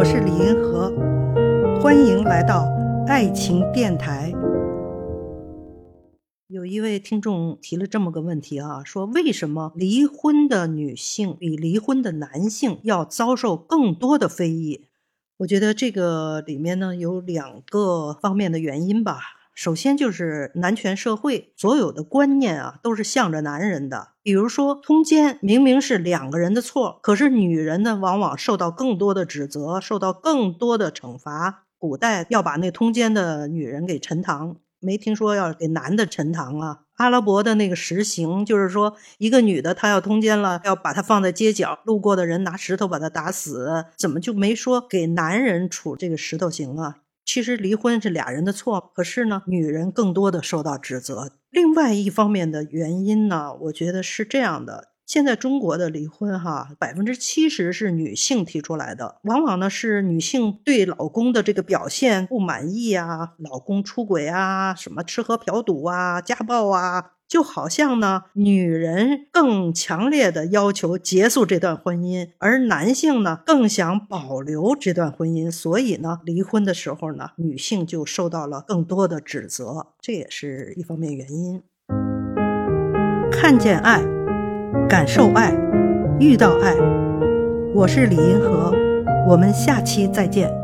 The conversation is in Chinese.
我是李银河，欢迎来到爱情电台。有一位听众提了这么个问题啊，说为什么离婚的女性比离婚的男性要遭受更多的非议？我觉得这个里面呢有两个方面的原因吧。首先就是男权社会，所有的观念啊都是向着男人的。比如说通奸，明明是两个人的错，可是女人呢往往受到更多的指责，受到更多的惩罚。古代要把那通奸的女人给沉塘，没听说要给男的沉塘啊。阿拉伯的那个石刑，就是说一个女的她要通奸了，要把她放在街角，路过的人拿石头把她打死，怎么就没说给男人处这个石头刑啊？其实离婚是俩人的错，可是呢，女人更多的受到指责。另外一方面的原因呢，我觉得是这样的：现在中国的离婚，哈，百分之七十是女性提出来的，往往呢是女性对老公的这个表现不满意啊，老公出轨啊，什么吃喝嫖赌啊，家暴啊。就好像呢，女人更强烈的要求结束这段婚姻，而男性呢更想保留这段婚姻，所以呢，离婚的时候呢，女性就受到了更多的指责，这也是一方面原因。看见爱，感受爱，遇到爱，我是李银河，我们下期再见。